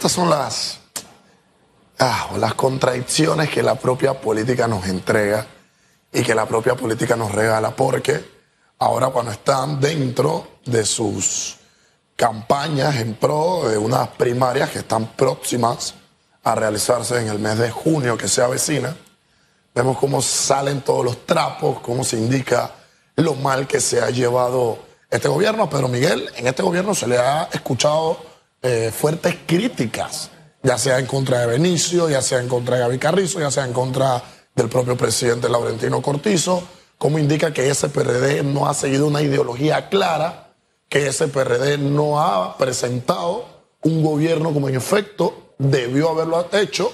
estas son las, ah, las contradicciones que la propia política nos entrega y que la propia política nos regala, porque ahora cuando están dentro de sus campañas en pro de unas primarias que están próximas a realizarse en el mes de junio que se avecina, vemos cómo salen todos los trapos, cómo se indica lo mal que se ha llevado este gobierno. A Pedro Miguel, en este gobierno se le ha escuchado eh, fuertes críticas, ya sea en contra de Benicio, ya sea en contra de Gaby Carrizo, ya sea en contra del propio presidente Laurentino Cortizo, como indica que ese PRD no ha seguido una ideología clara, que ese PRD no ha presentado un gobierno como en efecto debió haberlo hecho.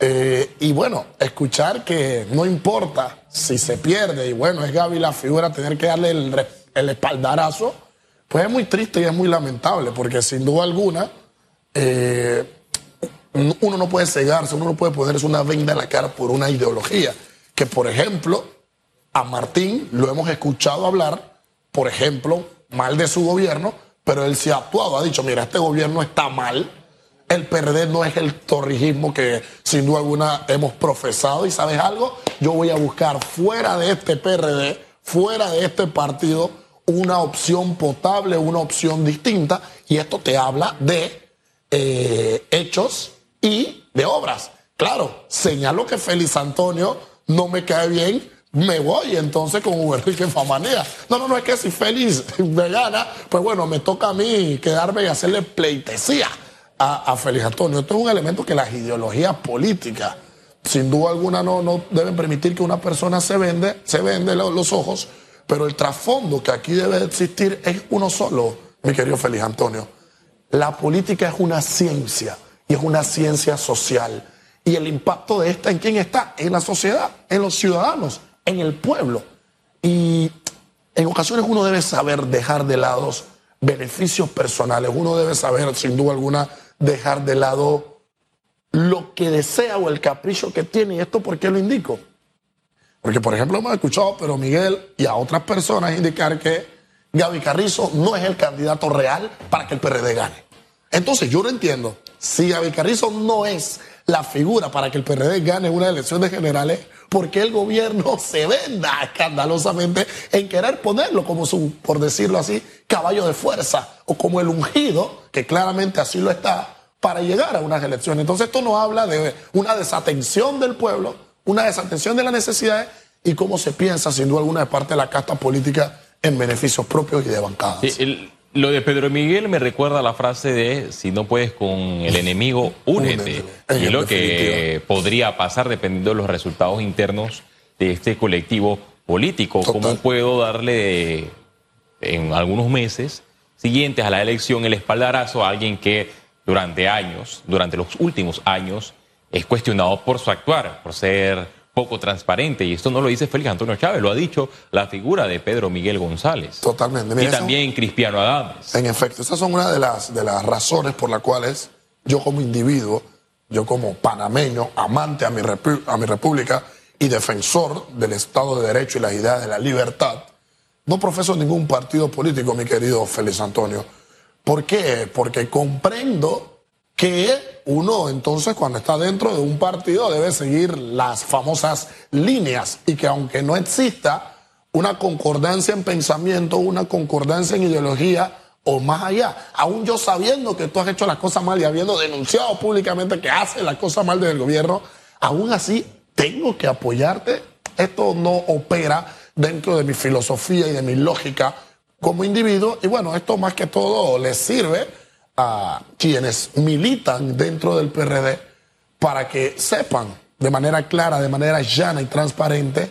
Eh, y bueno, escuchar que no importa si se pierde, y bueno, es Gaby la figura tener que darle el, el espaldarazo, pues es muy triste y es muy lamentable, porque sin duda alguna eh, uno no puede cegarse, uno no puede ponerse una venda en la cara por una ideología. Que por ejemplo, a Martín lo hemos escuchado hablar, por ejemplo, mal de su gobierno, pero él se ha actuado, ha dicho, mira, este gobierno está mal, el PRD no es el torrijismo que sin duda alguna hemos profesado y sabes algo, yo voy a buscar fuera de este PRD, fuera de este partido, una opción potable, una opción distinta y esto te habla de eh, hechos y de obras. Claro, señalo que Félix Antonio no me cae bien, me voy entonces con Hugo Enrique Famanea. No, no, no, es que si Félix me gana, pues bueno, me toca a mí quedarme y hacerle pleitesía a, a Félix Antonio. Esto es un elemento que las ideologías políticas, sin duda alguna, no, no deben permitir que una persona se vende, se vende los ojos, pero el trasfondo que aquí debe existir es uno solo, mi querido Félix Antonio. La política es una ciencia y es una ciencia social. Y el impacto de esta en quién está? En la sociedad, en los ciudadanos, en el pueblo. Y en ocasiones uno debe saber dejar de lado beneficios personales, uno debe saber, sin duda alguna, dejar de lado lo que desea o el capricho que tiene. ¿Y esto por qué lo indico? Porque, por ejemplo, hemos escuchado pero Miguel y a otras personas indicar que Gaby Carrizo no es el candidato real para que el PRD gane. Entonces, yo no entiendo. Si Gaby Carrizo no es la figura para que el PRD gane una elección de generales, ¿por qué el gobierno se venda escandalosamente en querer ponerlo como su, por decirlo así, caballo de fuerza o como el ungido, que claramente así lo está, para llegar a unas elecciones? Entonces esto no habla de una desatención del pueblo, una desatención de las necesidades y cómo se piensa, sin duda alguna, de parte de la casta política en beneficios propios y de bancadas. Lo de Pedro Miguel me recuerda a la frase de si no puedes con el enemigo, únete. Y lo que podría pasar dependiendo de los resultados internos de este colectivo político. ¿Cómo puedo darle en algunos meses siguientes a la elección el espaldarazo a alguien que durante años, durante los últimos años, es cuestionado por su actuar, por ser poco transparente. Y esto no lo dice Félix Antonio Chávez, lo ha dicho la figura de Pedro Miguel González. Totalmente. y también Cristiano Adames. En efecto, esas son una de las, de las razones por las cuales yo como individuo, yo como panameño, amante a mi, a mi república y defensor del Estado de Derecho y las ideas de la libertad, no profeso ningún partido político, mi querido Félix Antonio. ¿Por qué? Porque comprendo que uno entonces cuando está dentro de un partido debe seguir las famosas líneas y que aunque no exista una concordancia en pensamiento, una concordancia en ideología o más allá, aún yo sabiendo que tú has hecho las cosas mal y habiendo denunciado públicamente que haces las cosas mal del gobierno, aún así tengo que apoyarte. Esto no opera dentro de mi filosofía y de mi lógica como individuo y bueno, esto más que todo les sirve a quienes militan dentro del PRD para que sepan de manera clara, de manera llana y transparente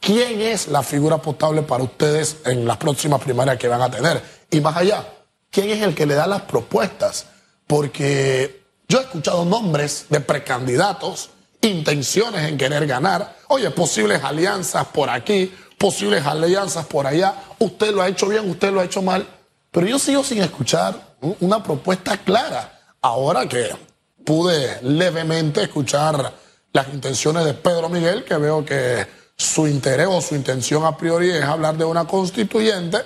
quién es la figura potable para ustedes en las próximas primarias que van a tener. Y más allá, quién es el que le da las propuestas. Porque yo he escuchado nombres de precandidatos, intenciones en querer ganar, oye, posibles alianzas por aquí, posibles alianzas por allá, usted lo ha hecho bien, usted lo ha hecho mal, pero yo sigo sin escuchar una propuesta clara. Ahora que pude levemente escuchar las intenciones de Pedro Miguel, que veo que su interés o su intención a priori es hablar de una constituyente,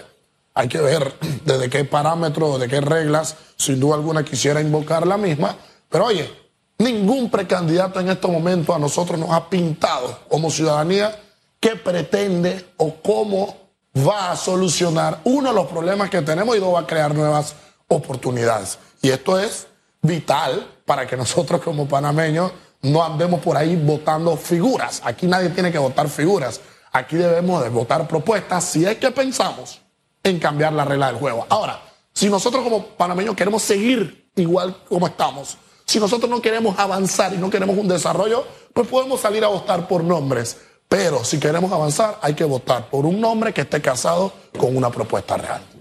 hay que ver desde qué parámetros, de qué reglas, sin duda alguna quisiera invocar la misma, Pero oye, ningún precandidato en estos momentos a nosotros nos ha pintado como ciudadanía qué pretende o cómo va a solucionar uno de los problemas que tenemos y dos va a crear nuevas oportunidades. Y esto es vital para que nosotros como panameños no andemos por ahí votando figuras. Aquí nadie tiene que votar figuras. Aquí debemos de votar propuestas si es que pensamos en cambiar la regla del juego. Ahora, si nosotros como panameños queremos seguir igual como estamos, si nosotros no queremos avanzar y no queremos un desarrollo, pues podemos salir a votar por nombres. Pero si queremos avanzar, hay que votar por un nombre que esté casado con una propuesta real.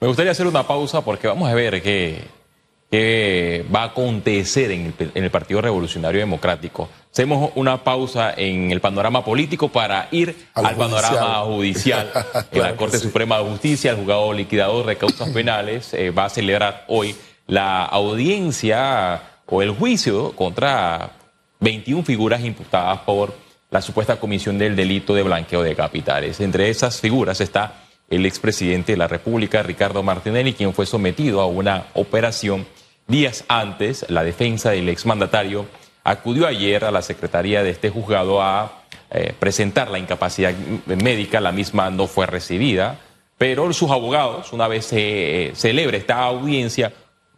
Me gustaría hacer una pausa porque vamos a ver qué, qué va a acontecer en el, Partido Revolucionario Democrático. Hacemos una pausa en el panorama político para ir al, panorama judicial. en la Corte Suprema de Justicia, el juzgado liquidador de causas penales eh, va a celebrar hoy la audiencia o el juicio contra 21 figuras imputadas por la supuesta comisión del delito de blanqueo de capitales. Entre esas figuras está el expresidente de la República, Ricardo Martinelli, quien fue sometido a una operación días antes. La defensa del exmandatario acudió ayer a la secretaría de este juzgado a eh, presentar la incapacidad médica. La misma no fue recibida, pero sus abogados, una vez se eh, celebre esta audiencia,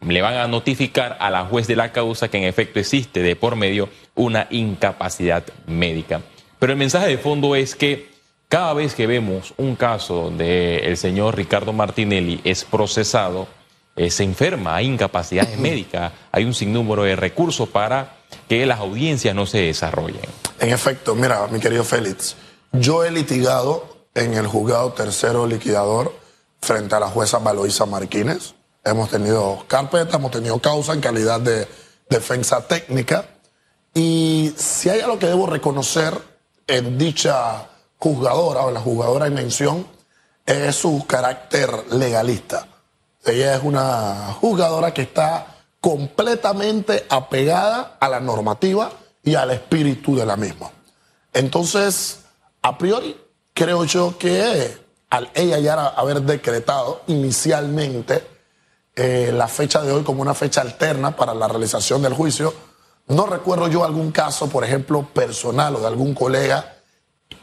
le van a notificar a la juez de la causa que en efecto existe de por medio una incapacidad médica. Pero el mensaje de fondo es que cada vez que vemos un caso del el señor Ricardo Martinelli es procesado, eh, se enferma, hay incapacidades médicas, hay un sinnúmero de recursos para que las audiencias no se desarrollen. En efecto, mira, mi querido Félix, yo he litigado en el juzgado tercero liquidador frente a la jueza Valoisa Martínez. Hemos tenido carpeta, hemos tenido causa en calidad de defensa técnica. Y si hay algo que debo reconocer en dicha juzgadora o la jugadora en mención es su carácter legalista. Ella es una jugadora que está completamente apegada a la normativa y al espíritu de la misma. Entonces, a priori, creo yo que al ella ya haber decretado inicialmente eh, la fecha de hoy como una fecha alterna para la realización del juicio, no recuerdo yo algún caso, por ejemplo, personal o de algún colega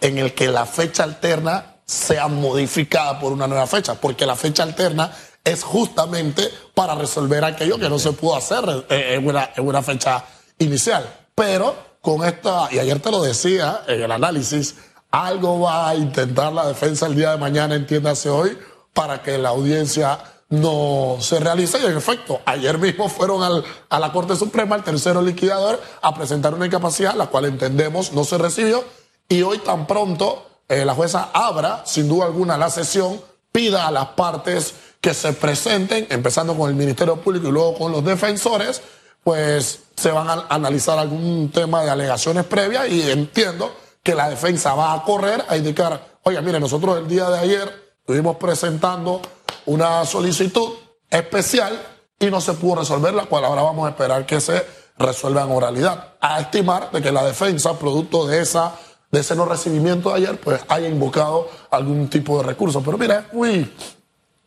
en el que la fecha alterna sea modificada por una nueva fecha, porque la fecha alterna es justamente para resolver aquello que no se pudo hacer en una, en una fecha inicial. Pero con esta, y ayer te lo decía en el análisis, algo va a intentar la defensa el día de mañana, entiéndase hoy, para que la audiencia no se realice. Y en efecto, ayer mismo fueron a la Corte Suprema, el tercero liquidador, a presentar una incapacidad, la cual entendemos no se recibió y hoy tan pronto eh, la jueza abra, sin duda alguna, la sesión, pida a las partes que se presenten, empezando con el Ministerio Público y luego con los defensores, pues se van a analizar algún tema de alegaciones previas y entiendo que la defensa va a correr a indicar, oye, mire, nosotros el día de ayer estuvimos presentando una solicitud especial y no se pudo resolver, la cual ahora vamos a esperar que se resuelva en oralidad, a estimar de que la defensa, producto de esa de ese no recibimiento de ayer, pues haya invocado algún tipo de recurso. Pero mira, es muy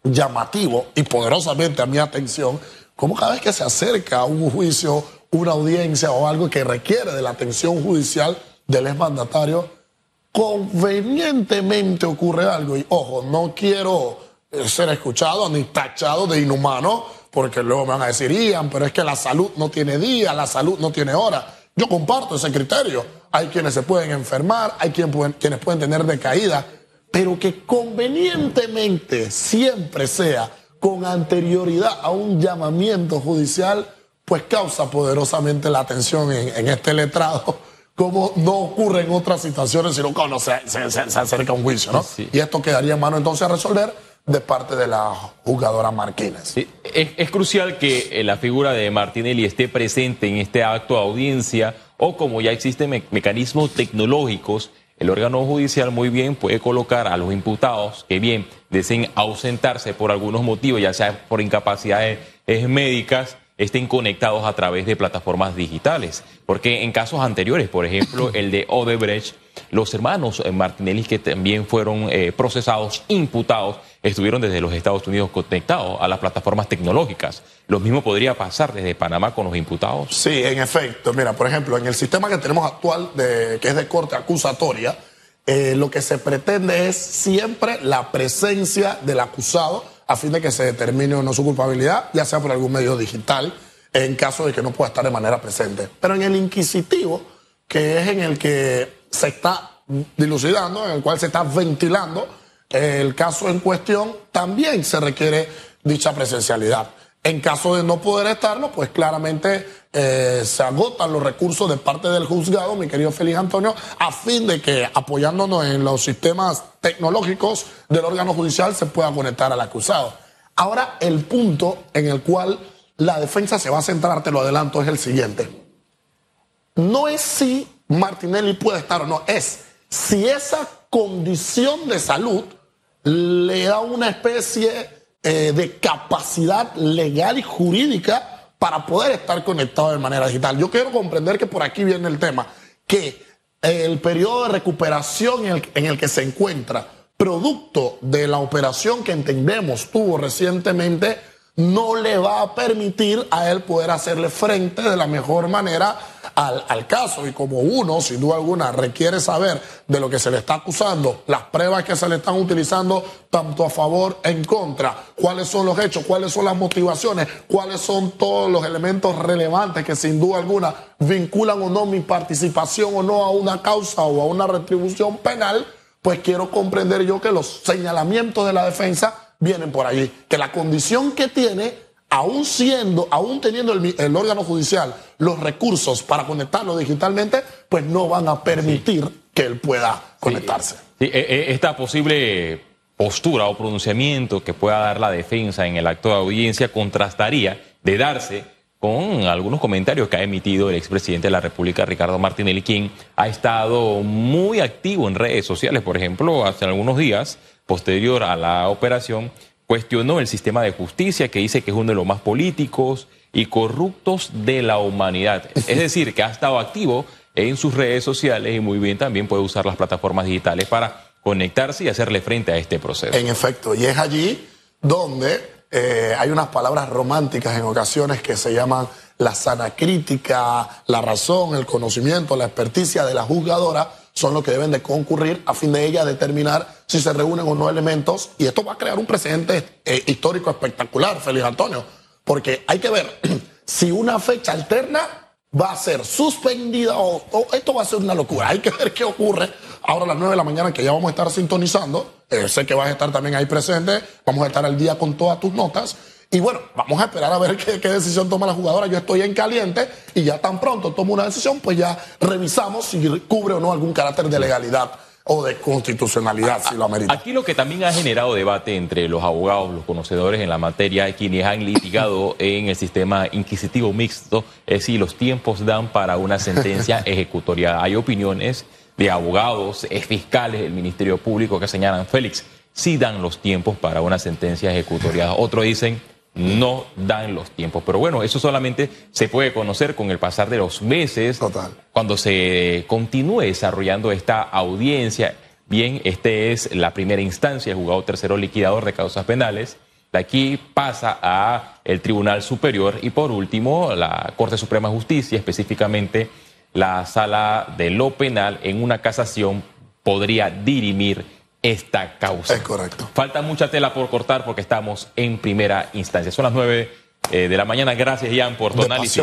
llamativo y poderosamente a mi atención, como cada vez que se acerca a un juicio, una audiencia o algo que requiere de la atención judicial del exmandatario, convenientemente ocurre algo. Y ojo, no quiero eh, ser escuchado ni tachado de inhumano, porque luego me van a decir, Ian, pero es que la salud no tiene día, la salud no tiene hora. Yo comparto ese criterio hay quienes se pueden enfermar, hay quienes pueden, quienes pueden tener decaída, pero que convenientemente siempre sea con anterioridad a un llamamiento judicial, pues causa poderosamente la atención en, este letrado, como no ocurre en otras situaciones, sino cuando se, acerca un juicio, ¿no? Y esto quedaría en mano entonces a resolver de parte de la jugadora Martínez. es, crucial que eh, la figura de Martinelli esté presente en este acto de audiencia o como ya existen mecanismos tecnológicos, el órgano judicial muy bien puede colocar a los imputados que bien deseen ausentarse por algunos motivos, ya sea por incapacidades médicas, estén conectados a través de plataformas digitales. Porque en casos anteriores, por ejemplo, el de Odebrecht, los hermanos Martinelli que también fueron eh, procesados, imputados, estuvieron desde los Estados Unidos conectados a las plataformas tecnológicas. Lo mismo podría pasar desde Panamá con los imputados. Sí, en efecto. Mira, por ejemplo, en el sistema que tenemos actual, que es de corte acusatoria, eh, lo que se pretende es siempre la presencia del acusado a fin de que se determine o no su culpabilidad, ya sea por algún medio digital, en caso de que no pueda estar de manera presente. Pero en el inquisitivo, que es en el que se está dilucidando, en el cual se está ventilando el caso en cuestión, también se requiere dicha presencialidad. En caso de no poder estarlo, pues claramente eh, se agotan los recursos de parte del juzgado, mi querido Félix Antonio, a fin de que apoyándonos en los sistemas tecnológicos del órgano judicial se pueda conectar al acusado. Ahora, el punto en el cual la defensa se va a centrar, te lo adelanto, es el siguiente. No es si Martinelli puede estar o no, es si esa condición de salud le da una especie eh, de capacidad legal y jurídica para poder estar conectado de manera digital. Yo quiero comprender que por aquí viene el tema, que el periodo de recuperación en el que se encuentra, producto de la operación que entendemos tuvo recientemente, no le va a permitir a él poder hacerle frente de la mejor manera al, caso. Y como uno, sin duda alguna, requiere saber de lo que se le está acusando, las pruebas que se le están utilizando tanto a favor en contra, cuáles son los hechos, cuáles son las motivaciones, cuáles son todos los elementos relevantes que sin duda alguna vinculan o no mi participación o no a una causa o a una retribución penal, pues quiero comprender yo que los señalamientos de la defensa vienen por allí. Que la condición que tiene, aún siendo, aún teniendo el, órgano judicial los recursos para conectarlo digitalmente, pues no van a permitir que él pueda conectarse. E, e, esta posible postura o pronunciamiento que pueda dar la defensa en el acto de audiencia contrastaría de darse con algunos comentarios que ha emitido el expresidente de la República, Ricardo Martinelli, quien ha estado muy activo en redes sociales, por ejemplo, hace algunos días, posterior a la operación, cuestionó el sistema de justicia que dice que es uno de los más políticos y corruptos de la humanidad. Es decir, que ha estado activo en sus redes sociales y muy bien también puede usar las plataformas digitales para conectarse y hacerle frente a este proceso. En efecto, y es allí donde eh, hay unas palabras románticas en ocasiones que se llaman la sana crítica, la razón, el conocimiento, la experticia de la juzgadora son los que deben de concurrir a fin de ella determinar si se reúnen o no elementos. Y esto va a crear un precedente eh, histórico espectacular, Félix Antonio, porque hay que ver si una fecha alterna va a ser suspendida o, esto va a ser una locura. Hay que ver qué ocurre ahora a las 9 de la mañana que ya vamos a estar sintonizando. Eh, sé que vas a estar también ahí presente, vamos a estar al día con todas tus notas. Y bueno, vamos a esperar a ver qué, decisión toma la jugadora. Yo estoy en caliente y ya tan pronto tomo una decisión, pues ya revisamos si cubre o no algún carácter de legalidad o de constitucionalidad, si lo amerita. Aquí lo que también ha generado debate entre los abogados, los conocedores en la materia, quienes han litigado en el sistema inquisitivo mixto, es si los tiempos dan para una sentencia ejecutoria. Hay opiniones de abogados, fiscales del Ministerio Público que señalan, Félix, si dan los tiempos para una sentencia ejecutoria. Otros dicen, no dan los tiempos. Pero bueno, eso solamente se puede conocer con el pasar de los meses, Total. cuando se continúe desarrollando esta audiencia. Bien, este es la primera instancia, el juzgado tercero liquidador de causas penales. De aquí pasa a el Tribunal Superior y por último la Corte Suprema de Justicia, específicamente la Sala de lo Penal en una casación podría dirimir esta causa. Es correcto. Falta mucha tela por cortar porque estamos en primera instancia. Son las nueve eh, de la mañana. Gracias, Ian, por tu análisis.